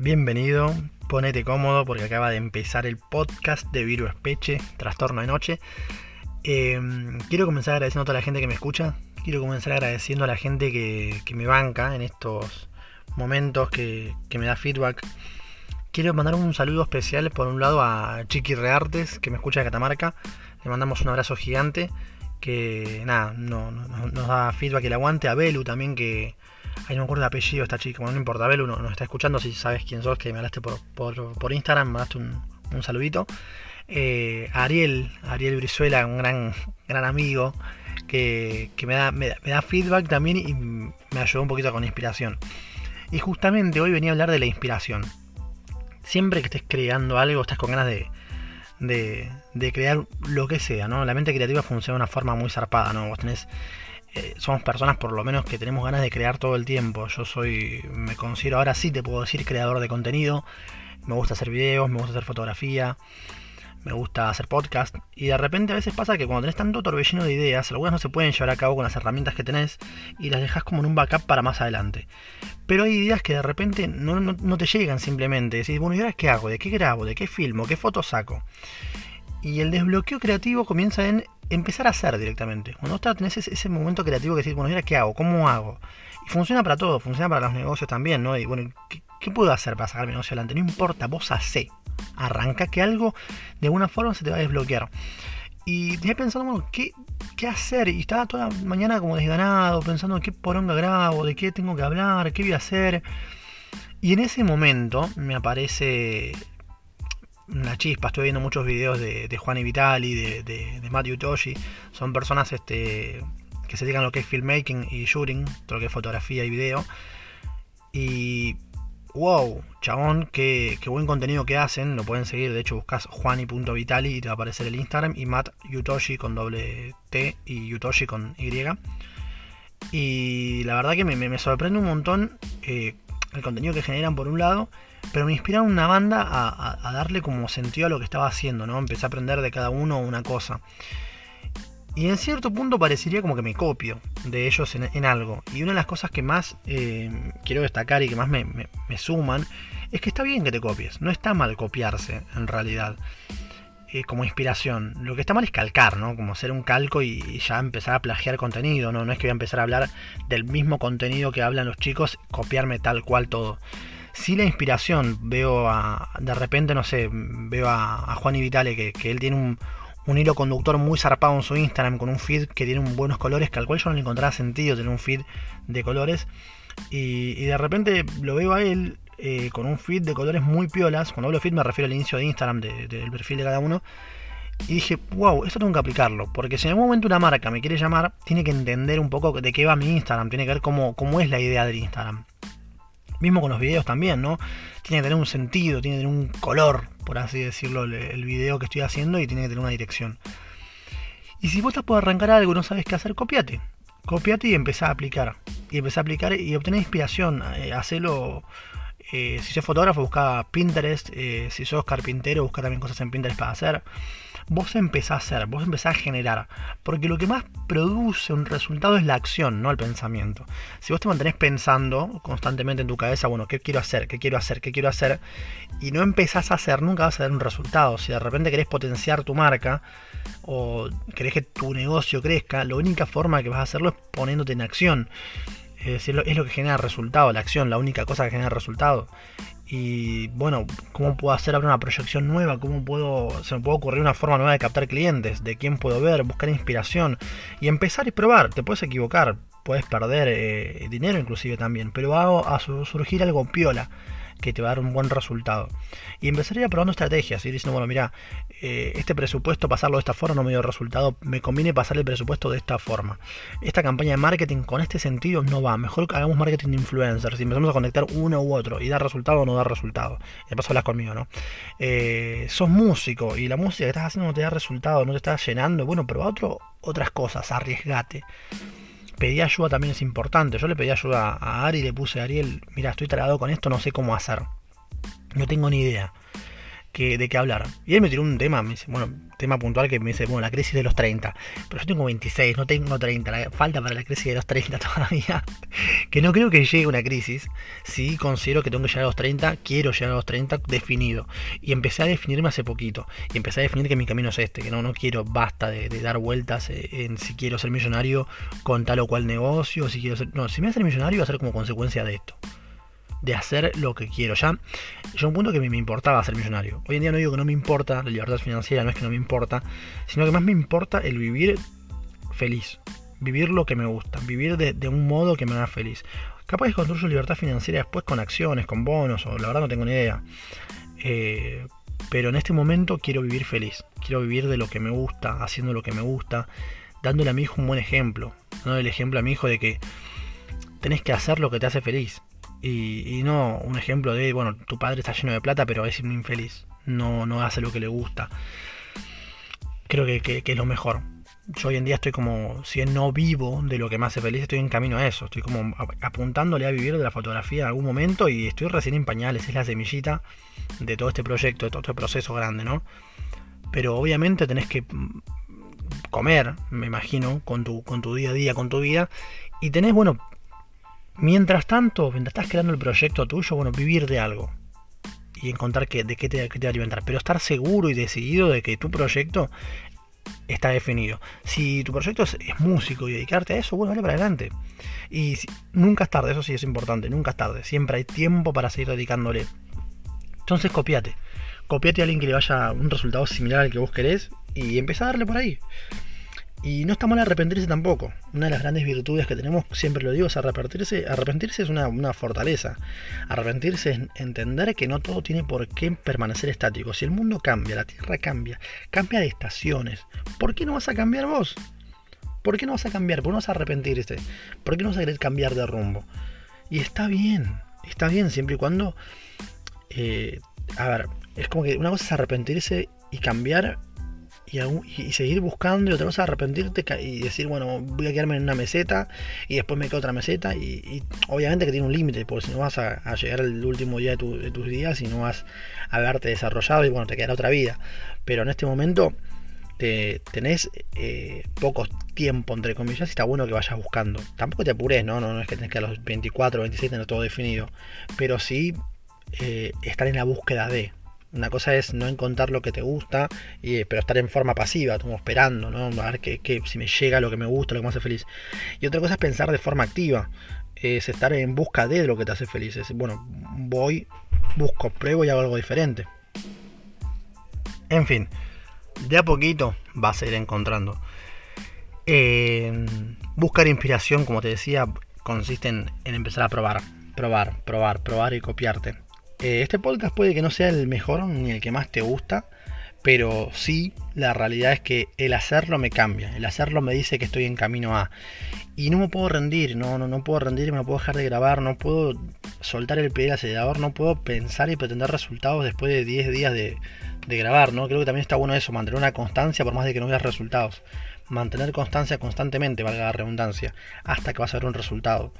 bienvenido, ponete cómodo porque acaba de empezar el podcast de Virus Peche, Trastorno de Noche. Em, quiero comenzar agradeciendo a toda la gente que me escucha, quiero comenzar agradeciendo a la gente que, me banca en estos momentos, que, me da feedback. Quiero mandar un saludo especial por un lado a Chiqui Reartes, que me escucha de Catamarca. Le mandamos un abrazo gigante, que nada, no, nos da feedback el aguante. A Belu también, que Ahí no me acuerdo el apellido de esta chica. Bueno, no importa, Belu no, nos está escuchando. Si sabes quién sos, que me hablaste por, por, Instagram, me mandaste un, saludito. Eh, Ariel, Ariel Brizuela, un gran, gran amigo que, me, da, me, da, feedback también y me ayudó un poquito con inspiración. Y justamente hoy venía a hablar de la inspiración. Siempre que estés creando algo, estás con ganas de, de, de, crear lo que sea, ¿no? La mente creativa funciona de una forma muy zarpada, ¿no? Vos tenés eh, somos personas por lo menos que tenemos ganas de crear todo el tiempo. Yo soy, me considero ahora sí te puedo decir creador de contenido. Me gusta hacer videos, me gusta hacer fotografía, me gusta hacer podcast. Y de repente a veces pasa que cuando tenés tanto torbellino de ideas, algunas no se pueden llevar a cabo con las herramientas que tenés y las dejas como en un backup para más adelante. Pero hay ideas que de repente no, te llegan simplemente. Decís, bueno, ¿y ahora qué hago? ¿De qué grabo? ¿De qué filmo? ¿Qué fotos saco? Y el desbloqueo creativo comienza en empezar a hacer directamente. Cuando vos tenés ese, momento creativo que decís, bueno, ¿qué hago? ¿Cómo hago? Y funciona para todo, funciona para los negocios también, ¿no? Y bueno, ¿qué, puedo hacer para sacar mi negocio adelante? No importa, vos hacé. Arranca que algo de alguna forma se te va a desbloquear. Y tenía pensando, bueno, ¿qué, ¿qué hacer? Y estaba toda la mañana como desganado, pensando qué poronga grabo, de qué tengo que hablar, qué voy a hacer. Y en ese momento me aparece una chispa. Estoy viendo muchos videos de, Juan y Vitali, de, de, de Matthew. Son personas este, que se dedican a lo que es filmmaking y shooting, todo lo que es fotografía y video. Y wow, chabón, qué, buen contenido que hacen. Lo pueden seguir, de hecho buscas juani.vitali y te va a aparecer el Instagram. Y Matt Yutoshi con doble T y Yutoshi con Y. Y la verdad que me, sorprende un montón eh, el contenido que generan por un lado pero me inspiraron una banda a, darle como sentido a lo que estaba haciendo, ¿no? Empecé a aprender de cada uno una cosa. Y en cierto punto parecería como que me copio de ellos en, algo. Y una de las cosas que más eh, quiero destacar y que más me, suman es que está bien que te copies. No está mal copiarse, en realidad. Eh, como inspiración. Lo que está mal es calcar, ¿no? Como hacer un calco y, ya empezar a plagiar contenido, ¿no? No es que voy a empezar a hablar del mismo contenido que hablan los chicos, copiarme tal cual todo sí la inspiración. Veo a, de repente, no sé, veo a, Juan y Vitale que, él tiene un, hilo conductor muy zarpado en su Instagram con un feed que tiene buenos colores, que al cual yo no le encontraba sentido tener un feed de colores. Y, de repente lo veo a él eh, con un feed de colores muy piolas. Cuando hablo feed me refiero al inicio de Instagram del perfil de cada uno. Y dije, wow, esto tengo que aplicarlo. Porque si en algún momento una marca me quiere llamar, tiene que entender un poco de qué va mi Instagram. Tiene que ver cómo, cómo es la idea del Instagram. Mismo con los videos también, ¿no? Tiene que tener un sentido, tiene que tener un color, por así decirlo, el video que estoy haciendo y tiene que tener una dirección. Y si vos te puedes arrancar algo y no sabes qué hacer, copiate. Copiate y empezá a aplicar. Y empezá a aplicar y obtener inspiración. Eh, hacelo. Eh, si sos fotógrafo, busca Pinterest. Eh, si sos carpintero, busca también cosas en Pinterest para hacer vos empezás a hacer, vos empezás a generar. Porque lo que más produce un resultado es la acción, no el pensamiento. Si vos te mantenés pensando constantemente en tu cabeza, bueno, ¿qué quiero hacer? ¿Qué quiero hacer? ¿Qué quiero hacer? Y no empezás a hacer, nunca vas a ver un resultado. Si de repente querés potenciar tu marca o querés que tu negocio crezca, la única forma que vas a hacerlo es poniéndote en acción. Es, es lo que genera resultado, la acción, la única cosa que genera resultado. Y bueno, cómo puedo hacer ahora una proyección nueva, cómo puedo, se me puede ocurrir una forma nueva de captar clientes, de quién puedo ver, buscar inspiración y empezar y probar. Te puedes equivocar, puedes perder eh, dinero inclusive también, pero va a surgir algo piola que te va a dar un buen resultado. Y empezaría probando estrategias, y diciendo, bueno, mira, eh, este presupuesto, pasarlo de esta forma no me dio resultado, me conviene pasar el presupuesto de esta forma. Esta campaña de marketing con este sentido no va, mejor hagamos marketing de influencers y empezamos a conectar uno u otro y dar resultado o no dar resultado. Y paso hablas conmigo, ¿no? Eh, sos músico y la música que estás haciendo no te da resultado, no te está llenando, bueno, pero otras cosas, arriesgate pedí ayuda también es importante. Yo le pedí ayuda a Ari le puse a Ariel, mira, estoy tragado con esto, no sé cómo hacer. No tengo ni idea. De qué hablar. Y él me tiró un tema, me dice, bueno, tema puntual que me dice, bueno, la crisis de los 30. Pero yo tengo 26, no tengo 30, falta para la crisis de los 30 todavía. que no creo que llegue una crisis. Sí considero que tengo que llegar a los 30, quiero llegar a los 30 definido. Y empecé a definirme hace poquito. Y empecé a definir que mi camino es este, que no, no quiero, basta de, dar vueltas en si quiero ser millonario con tal o cual negocio, si quiero ser... No, si me voy a ser millonario va a ser como consecuencia de esto de hacer lo que quiero. Ya llegó un punto que me, importaba ser millonario. Hoy en día no digo que no me importa la libertad financiera, no es que no me importa, sino que más me importa el vivir feliz. Vivir lo que me gusta, vivir de, un modo que me haga feliz. Capaz de construir su libertad financiera después con acciones, con bonos, o la verdad no tengo ni idea. Eh, pero en este momento quiero vivir feliz. Quiero vivir de lo que me gusta, haciendo lo que me gusta, dándole a mi hijo un buen ejemplo. Dándole el ejemplo a mi hijo de que tenés que hacer lo que te hace feliz. Y, no un ejemplo de, bueno, tu padre está lleno de plata, pero es infeliz. No, no hace lo que le gusta. Creo que, es lo mejor. Yo hoy en día estoy como, si no vivo de lo que me hace feliz, estoy en camino a eso. Estoy como apuntándole a vivir de la fotografía en algún momento y estoy recién en pañales. Es la semillita de todo este proyecto, de todo este proceso grande, ¿no? Pero obviamente tenés que mm, comer, me imagino, con tu, con tu día a día, con tu vida. Y tenés, bueno, Mientras tanto, mientras estás creando el proyecto tuyo, bueno, vivir de algo y encontrar que, de qué te, va a alimentar, pero estar seguro y decidido de que tu proyecto está definido. Si tu proyecto es, músico y dedicarte a eso, bueno, vale para adelante. Y nunca es tarde, eso sí es importante, nunca es tarde. Siempre hay tiempo para seguir dedicándole. Entonces copiate. Copiate a alguien que le vaya un resultado similar al que vos querés y empieza a darle por ahí. Y no está mal arrepentirse tampoco. Una de las grandes virtudes que tenemos, siempre lo digo, es arrepentirse. Arrepentirse es una, fortaleza. Arrepentirse es entender que no todo tiene por qué permanecer estático. Si el mundo cambia, la Tierra cambia, cambia de estaciones, ¿por qué no vas a cambiar vos? ¿Por qué no vas a cambiar? ¿Por qué no vas a arrepentirse? ¿Por qué no vas a querer cambiar de rumbo? Y está bien, está bien siempre y cuando... Eh, a ver, es como que una cosa es arrepentirse y cambiar y, seguir buscando y otra cosa arrepentirte y decir, bueno, voy a quedarme en una meseta y después me quedo otra meseta y, obviamente que tiene un límite, porque si no vas a, llegar al último día de, tus días y no vas a haberte desarrollado y bueno, te quedará otra vida. Pero en este momento te, tenés eh, poco tiempo, entre comillas, y está bueno que vayas buscando. Tampoco te apures, ¿no? No, no es que tenés que a los 24 o 26 tener todo definido, pero sí eh, estar en la búsqueda de, una cosa es no encontrar lo que te gusta, y, pero estar en forma pasiva, como esperando, ¿no? A ver que, si me llega lo que me gusta, lo que me hace feliz. Y otra cosa es pensar de forma activa, es estar en busca de lo que te hace feliz. Es, bueno, voy, busco, pruebo y hago algo diferente. En fin, de a poquito vas a ir encontrando. Eh, buscar inspiración, como te decía, consiste en empezar a probar, probar, probar, probar y copiarte. Eh, este podcast puede que no sea el mejor ni el que más te gusta, pero sí, la realidad es que el hacerlo me cambia, el hacerlo me dice que estoy en camino a. Y no me puedo rendir, no, no, no puedo rendir, no puedo dejar de grabar, no puedo soltar el pie del acelerador, no puedo pensar y pretender resultados después de 10 días de, de grabar, ¿no? Creo que también está bueno eso, mantener una constancia por más de que no veas resultados. Mantener constancia constantemente, valga la redundancia, hasta que vas a ver un resultado.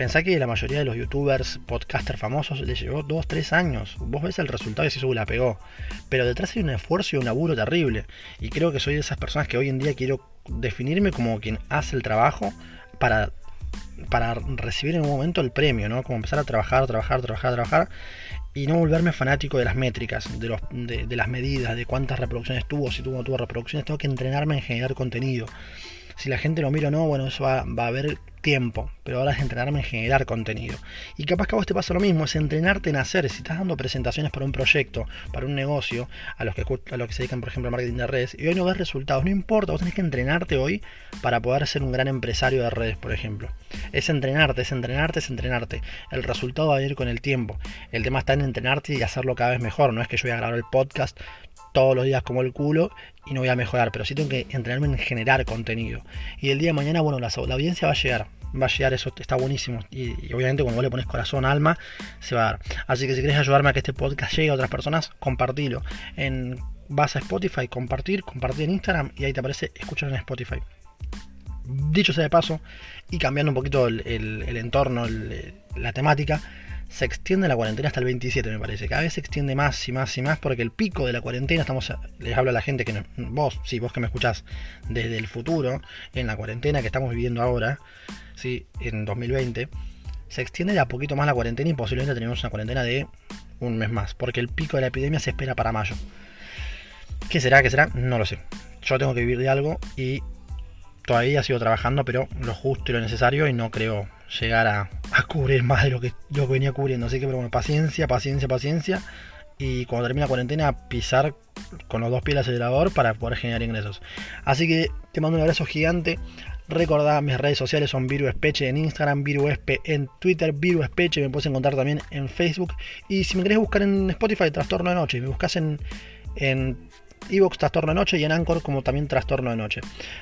Pensá que la mayoría de los youtubers, podcasters famosos les llevó 2-3 años. Vos ves el resultado y se la pegó. Pero detrás hay un esfuerzo y un laburo terrible. Y creo que soy de esas personas que hoy en día quiero definirme como quien hace el trabajo para, para recibir en un momento el premio, ¿no? Como empezar a trabajar, trabajar, trabajar, trabajar. Y no volverme fanático de las métricas, de, los, de, las medidas, de cuántas reproducciones tuvo, si tuvo o no tuvo reproducciones. Tengo que entrenarme en generar contenido. Si la gente lo mira o no, bueno, eso va, va a haber tiempo, pero ahora es entrenarme en generar contenido. Y capaz que a vos te pasa lo mismo, es entrenarte en hacer. Si estás dando presentaciones para un proyecto, para un negocio, a los que, a los que se dedican, por ejemplo, al marketing de redes, y hoy no ves resultados, no importa, vos tenés que entrenarte hoy para poder ser un gran empresario de redes, por ejemplo. Es entrenarte, es entrenarte, es entrenarte. El resultado va a ir con el tiempo. El tema está en entrenarte y hacerlo cada vez mejor. No es que yo voy a grabar el podcast todos los días como el culo y no voy a mejorar, pero sí tengo que entrenarme en generar contenido. Y el día de mañana, bueno, la, audiencia va a llegar, va a llegar, eso está buenísimo. Y, obviamente cuando vos le pones corazón, alma, se va a dar. Así que si querés ayudarme a que este podcast llegue a otras personas, compartilo. En, vas a Spotify, compartir, compartir en Instagram y ahí te aparece escuchar en Spotify. Dicho sea de paso, y cambiando un poquito el, entorno, la temática, se extiende la cuarentena hasta el 27, me parece. Cada vez se extiende más y más y más porque el pico de la cuarentena, estamos les hablo a la gente que no, vos, sí, vos que me escuchás desde el futuro, en la cuarentena que estamos viviendo ahora, sí, en 2020, se extiende ya poquito más la cuarentena y posiblemente tenemos una cuarentena de un mes más, porque el pico de la epidemia se espera para mayo. ¿Qué será? ¿Qué será? No lo sé. Yo tengo que vivir de algo y todavía sigo trabajando, pero lo justo y lo necesario y no creo llegar a, cubrir más de lo que yo venía cubriendo. Así que, pero bueno, paciencia, paciencia, paciencia. Y cuando termine la cuarentena, pisar con los dos pies el acelerador para poder generar ingresos. Así que te mando un abrazo gigante. Recordá, mis redes sociales son Viru Espeche en Instagram, Viru Espe en Twitter, Viru Espeche, me puedes encontrar también en Facebook. Y si me querés buscar en Spotify, Trastorno de Noche, me buscas en, en Evox Trastorno de Noche y en Anchor como también Trastorno de Noche.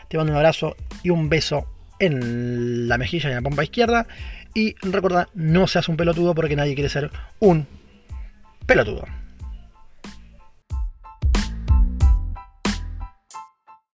Te mando un abrazo y un beso en la mejilla y en la pompa izquierda. Y recuerda, no seas un pelotudo porque nadie quiere ser un pelotudo.